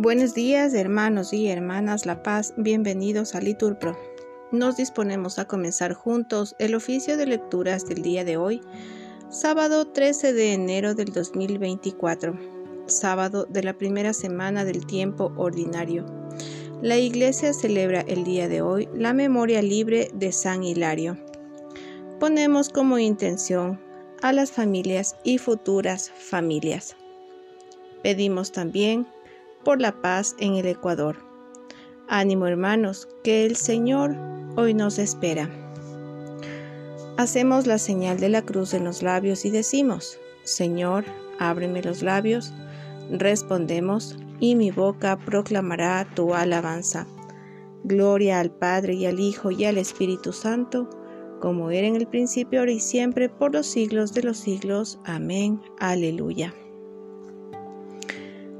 Buenos días, hermanos y hermanas La Paz, bienvenidos a Liturpro. Nos disponemos a comenzar juntos el oficio de lecturas del día de hoy, sábado 13 de enero del 2024, sábado de la primera semana del tiempo ordinario. La Iglesia celebra el día de hoy la memoria libre de San Hilario. Ponemos como intención a las familias y futuras familias. Pedimos también por la paz en el Ecuador. Ánimo hermanos, que el Señor hoy nos espera. Hacemos la señal de la cruz en los labios y decimos, Señor, ábreme los labios. Respondemos, y mi boca proclamará tu alabanza. Gloria al Padre y al Hijo y al Espíritu Santo, como era en el principio, ahora y siempre, por los siglos de los siglos. Amén. Aleluya.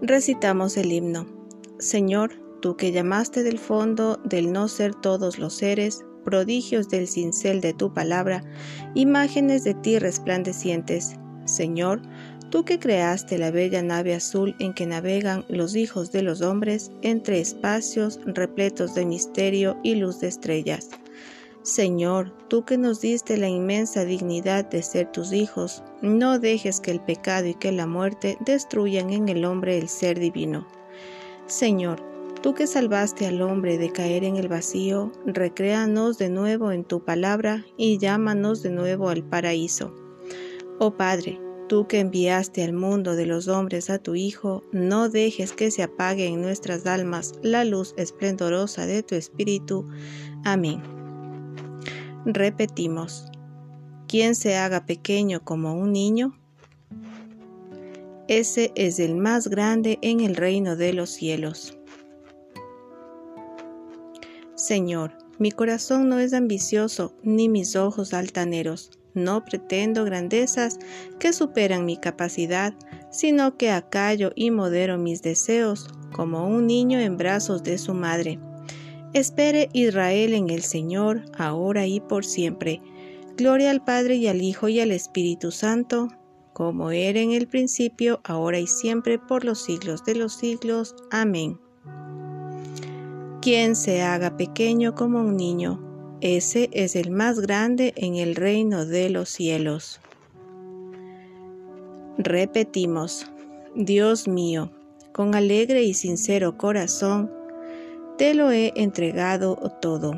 Recitamos el himno. Señor, tú que llamaste del fondo del no ser todos los seres, prodigios del cincel de tu palabra, imágenes de ti resplandecientes. Señor, tú que creaste la bella nave azul en que navegan los hijos de los hombres entre espacios repletos de misterio y luz de estrellas. Señor, tú que nos diste la inmensa dignidad de ser tus hijos, no dejes que el pecado y que la muerte destruyan en el hombre el ser divino. Señor, tú que salvaste al hombre de caer en el vacío, recréanos de nuevo en tu palabra y llámanos de nuevo al paraíso. Oh Padre, tú que enviaste al mundo de los hombres a tu Hijo, no dejes que se apague en nuestras almas la luz esplendorosa de tu Espíritu. Amén. Repetimos, quien se haga pequeño como un niño, ese es el más grande en el reino de los cielos. Señor, mi corazón no es ambicioso, ni mis ojos altaneros. No pretendo grandezas que superan mi capacidad, sino que acallo y modero mis deseos, como un niño en brazos de su madre. Espere Israel en el Señor, ahora y por siempre. Gloria al Padre y al Hijo y al Espíritu Santo, como era en el principio, ahora y siempre, por los siglos de los siglos. Amén. Quien se haga pequeño como un niño, ese es el más grande en el reino de los cielos. Repetimos, Dios mío, con alegre y sincero corazón, te lo he entregado todo.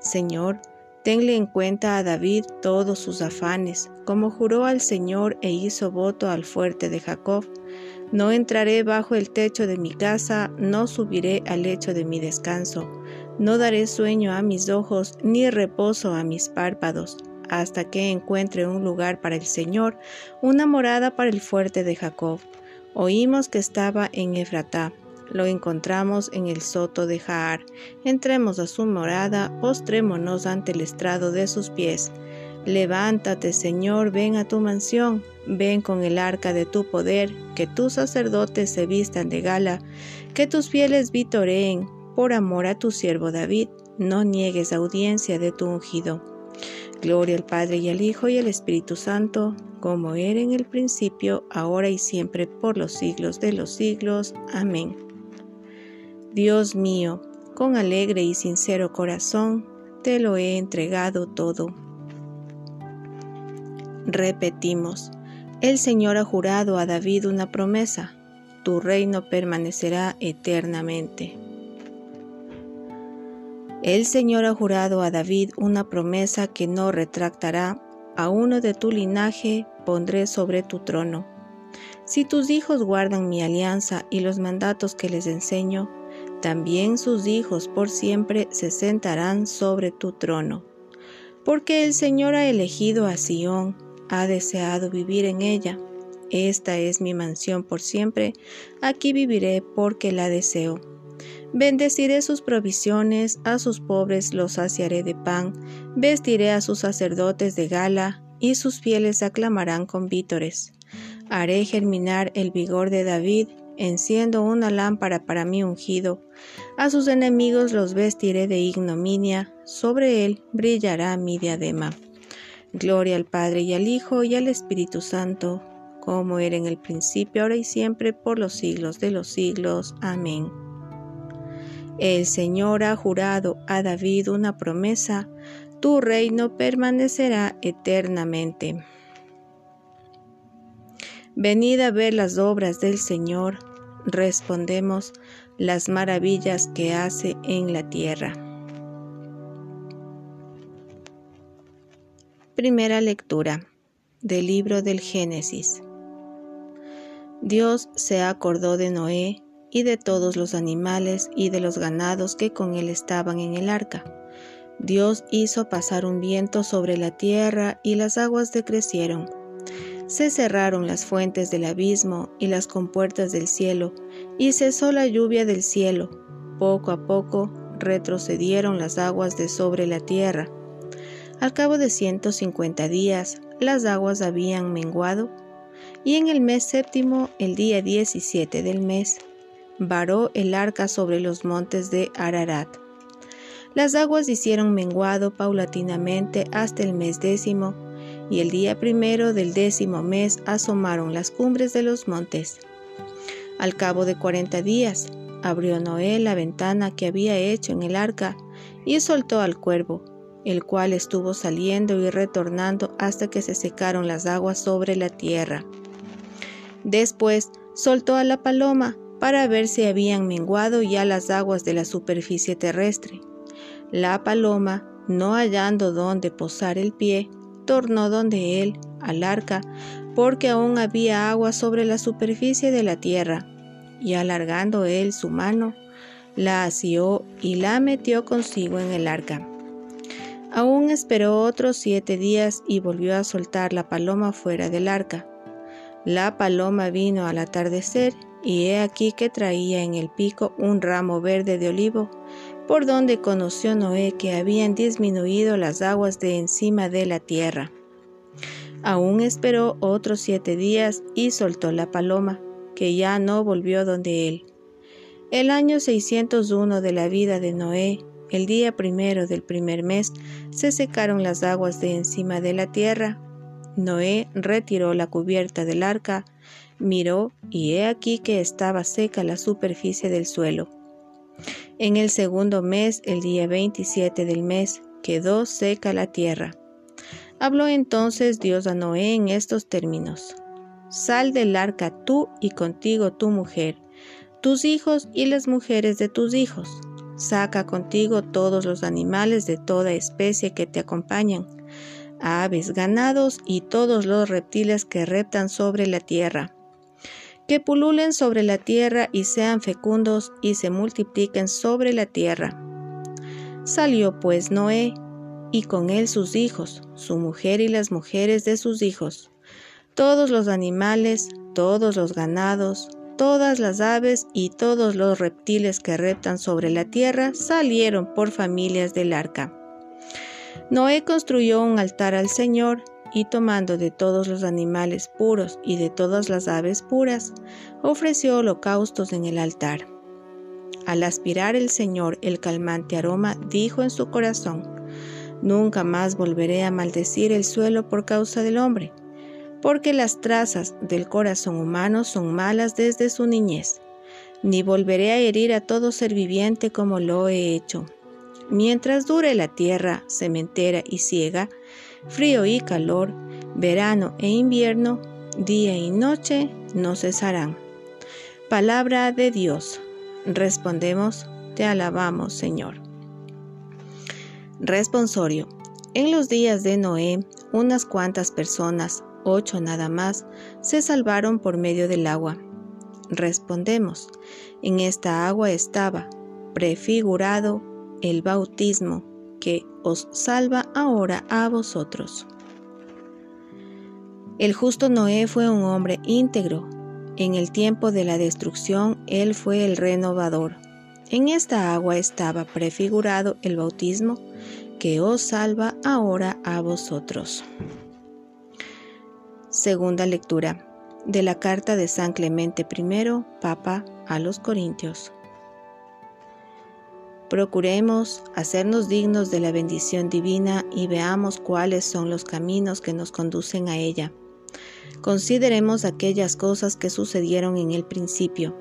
Señor, tenle en cuenta a David todos sus afanes, como juró al Señor e hizo voto al fuerte de Jacob. No entraré bajo el techo de mi casa, no subiré al lecho de mi descanso, no daré sueño a mis ojos, ni reposo a mis párpados, hasta que encuentre un lugar para el Señor, una morada para el fuerte de Jacob. Oímos que estaba en Efratá lo encontramos en el soto de Jaar. Entremos a su morada, postrémonos ante el estrado de sus pies. Levántate, Señor, ven a tu mansión, ven con el arca de tu poder, que tus sacerdotes se vistan de gala, que tus fieles vitoreen, por amor a tu siervo David, no niegues audiencia de tu ungido. Gloria al Padre y al Hijo y al Espíritu Santo, como era en el principio, ahora y siempre, por los siglos de los siglos. Amén. Dios mío, con alegre y sincero corazón, te lo he entregado todo. Repetimos, el Señor ha jurado a David una promesa, tu reino permanecerá eternamente. El Señor ha jurado a David una promesa que no retractará, a uno de tu linaje pondré sobre tu trono. Si tus hijos guardan mi alianza y los mandatos que les enseño, también sus hijos por siempre se sentarán sobre tu trono. Porque el Señor ha elegido a Sión, ha deseado vivir en ella. Esta es mi mansión por siempre, aquí viviré porque la deseo. Bendeciré sus provisiones, a sus pobres los saciaré de pan, vestiré a sus sacerdotes de gala, y sus fieles aclamarán con vítores. Haré germinar el vigor de David, enciendo una lámpara para mi ungido. A sus enemigos los vestiré de ignominia, sobre él brillará mi diadema. Gloria al Padre y al Hijo y al Espíritu Santo, como era en el principio, ahora y siempre, por los siglos de los siglos. Amén. El Señor ha jurado a David una promesa, tu reino permanecerá eternamente. Venid a ver las obras del Señor, respondemos las maravillas que hace en la tierra. Primera lectura del libro del Génesis. Dios se acordó de Noé y de todos los animales y de los ganados que con él estaban en el arca. Dios hizo pasar un viento sobre la tierra y las aguas decrecieron. Se cerraron las fuentes del abismo y las compuertas del cielo, y cesó la lluvia del cielo. Poco a poco retrocedieron las aguas de sobre la tierra. Al cabo de ciento cincuenta días, las aguas habían menguado y en el mes séptimo, el día 17 del mes, varó el arca sobre los montes de Ararat. Las aguas hicieron menguado paulatinamente hasta el mes décimo, y el día primero del décimo mes asomaron las cumbres de los montes. Al cabo de cuarenta días, abrió Noé la ventana que había hecho en el arca y soltó al cuervo, el cual estuvo saliendo y retornando hasta que se secaron las aguas sobre la tierra. Después soltó a la paloma para ver si habían menguado ya las aguas de la superficie terrestre. La paloma, no hallando dónde posar el pie, tornó donde él, al arca, porque aún había agua sobre la superficie de la tierra, y alargando él su mano, la asió y la metió consigo en el arca. Aún esperó otros siete días y volvió a soltar la paloma fuera del arca. La paloma vino al atardecer y he aquí que traía en el pico un ramo verde de olivo, por donde conoció Noé que habían disminuido las aguas de encima de la tierra. Aún esperó otros siete días y soltó la paloma, que ya no volvió donde él. El año 601 de la vida de Noé, el día primero del primer mes, se secaron las aguas de encima de la tierra, Noé retiró la cubierta del arca, miró y he aquí que estaba seca la superficie del suelo. En el segundo mes, el día 27 del mes, quedó seca la tierra. Habló entonces Dios a Noé en estos términos. Sal del arca tú y contigo tu mujer, tus hijos y las mujeres de tus hijos. Saca contigo todos los animales de toda especie que te acompañan aves, ganados y todos los reptiles que reptan sobre la tierra. Que pululen sobre la tierra y sean fecundos y se multipliquen sobre la tierra. Salió pues Noé, y con él sus hijos, su mujer y las mujeres de sus hijos, todos los animales, todos los ganados, todas las aves y todos los reptiles que reptan sobre la tierra salieron por familias del arca. Noé construyó un altar al Señor y tomando de todos los animales puros y de todas las aves puras, ofreció holocaustos en el altar. Al aspirar el Señor el calmante aroma, dijo en su corazón, Nunca más volveré a maldecir el suelo por causa del hombre, porque las trazas del corazón humano son malas desde su niñez, ni volveré a herir a todo ser viviente como lo he hecho Mientras dure la tierra sementera y ciega, frío y calor, verano e invierno, día y noche no cesarán. Palabra de Dios. Respondemos, te alabamos, Señor. Responsorio. En los días de Noé, unas cuantas personas, ocho nada más, se salvaron por medio del agua. Respondemos, en esta agua estaba, prefigurado el bautismo que os salva ahora a vosotros. El justo Noé fue un hombre íntegro. En el tiempo de la destrucción, él fue el renovador. En esta agua estaba prefigurado el bautismo que os salva ahora a vosotros. Segunda lectura de la carta de San Clemente I, Papa a los Corintios. Procuremos hacernos dignos de la bendición divina y veamos cuáles son los caminos que nos conducen a ella. Consideremos aquellas cosas que sucedieron en el principio.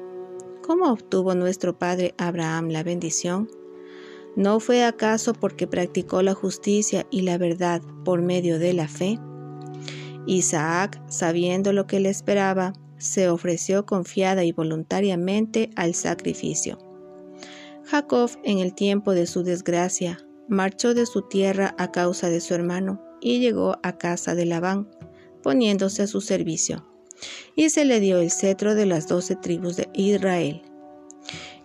¿Cómo obtuvo nuestro padre Abraham la bendición? ¿No fue acaso porque practicó la justicia y la verdad por medio de la fe? Isaac, sabiendo lo que le esperaba, se ofreció confiada y voluntariamente al sacrificio. Jacob, en el tiempo de su desgracia, marchó de su tierra a causa de su hermano y llegó a casa de Labán, poniéndose a su servicio, y se le dio el cetro de las doce tribus de Israel.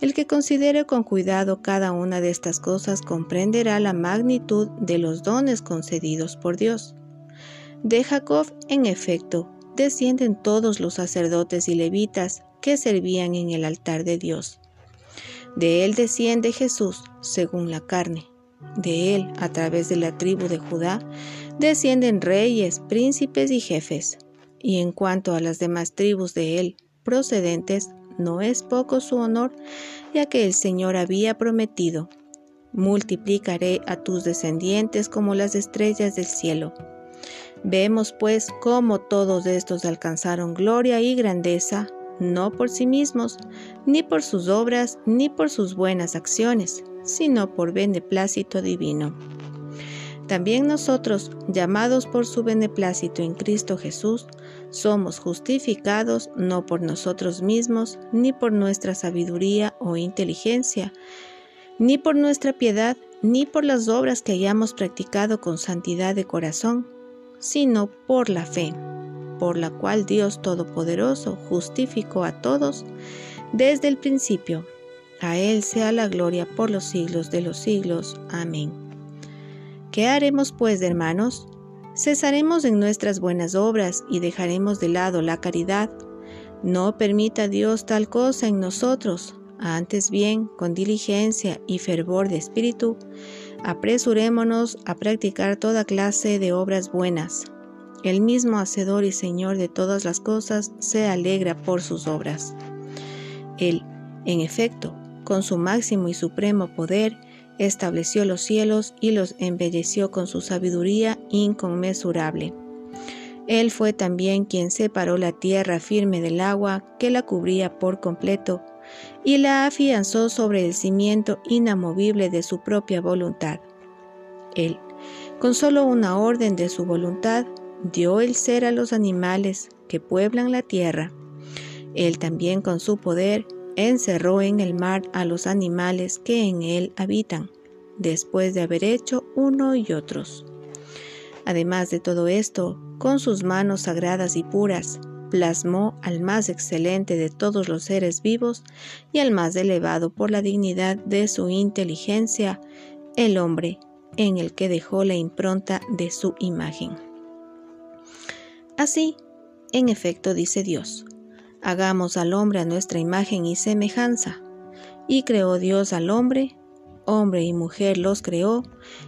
El que considere con cuidado cada una de estas cosas comprenderá la magnitud de los dones concedidos por Dios. De Jacob, en efecto, descienden todos los sacerdotes y levitas que servían en el altar de Dios. De él desciende Jesús, según la carne. De él, a través de la tribu de Judá, descienden reyes, príncipes y jefes. Y en cuanto a las demás tribus de él procedentes, no es poco su honor, ya que el Señor había prometido, multiplicaré a tus descendientes como las estrellas del cielo. Vemos pues cómo todos estos alcanzaron gloria y grandeza, no por sí mismos, ni por sus obras, ni por sus buenas acciones, sino por beneplácito divino. También nosotros, llamados por su beneplácito en Cristo Jesús, somos justificados no por nosotros mismos, ni por nuestra sabiduría o inteligencia, ni por nuestra piedad, ni por las obras que hayamos practicado con santidad de corazón, sino por la fe, por la cual Dios Todopoderoso justificó a todos desde el principio. A Él sea la gloria por los siglos de los siglos. Amén. ¿Qué haremos pues, hermanos? Cesaremos en nuestras buenas obras y dejaremos de lado la caridad. No permita Dios tal cosa en nosotros. Antes bien, con diligencia y fervor de espíritu, apresurémonos a practicar toda clase de obras buenas. El mismo Hacedor y Señor de todas las cosas se alegra por sus obras. Él, en efecto, con su máximo y supremo poder, estableció los cielos y los embelleció con su sabiduría inconmensurable. Él fue también quien separó la tierra firme del agua que la cubría por completo y la afianzó sobre el cimiento inamovible de su propia voluntad. Él, con solo una orden de su voluntad, dio el ser a los animales que pueblan la tierra. Él también con su poder encerró en el mar a los animales que en él habitan, después de haber hecho uno y otros. Además de todo esto, con sus manos sagradas y puras, plasmó al más excelente de todos los seres vivos y al más elevado por la dignidad de su inteligencia, el hombre, en el que dejó la impronta de su imagen. Así, en efecto, dice Dios, Hagamos al hombre a nuestra imagen y semejanza. Y creó Dios al hombre, hombre y mujer los creó,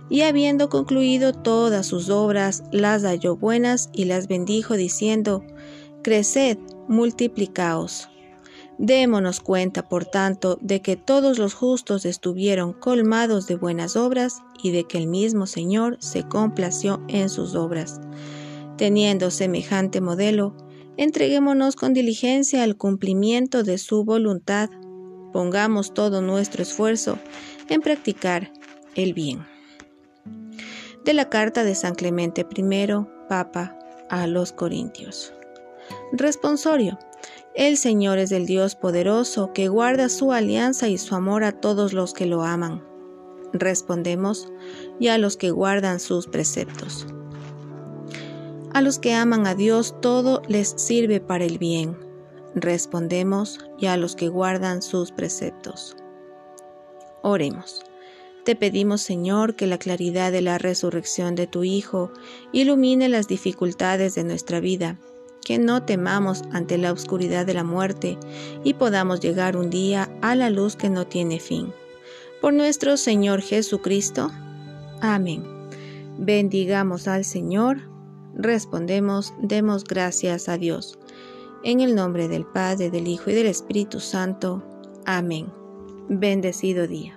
y habiendo concluido todas sus obras, las halló buenas y las bendijo diciendo, Creced, multiplicaos. Démonos cuenta, por tanto, de que todos los justos estuvieron colmados de buenas obras y de que el mismo Señor se complació en sus obras. Teniendo semejante modelo, Entreguémonos con diligencia al cumplimiento de su voluntad. Pongamos todo nuestro esfuerzo en practicar el bien. De la carta de San Clemente I, Papa, a los Corintios. Responsorio. El Señor es el Dios poderoso que guarda su alianza y su amor a todos los que lo aman. Respondemos, y a los que guardan sus preceptos. A los que aman a Dios todo les sirve para el bien. Respondemos, y a los que guardan sus preceptos. Oremos. Te pedimos, Señor, que la claridad de la resurrección de tu Hijo ilumine las dificultades de nuestra vida, que no temamos ante la oscuridad de la muerte y podamos llegar un día a la luz que no tiene fin. Por nuestro Señor Jesucristo. Amén. Bendigamos al Señor respondemos, demos gracias a Dios. En el nombre del Padre, del Hijo y del Espíritu Santo. Amén. Bendecido día.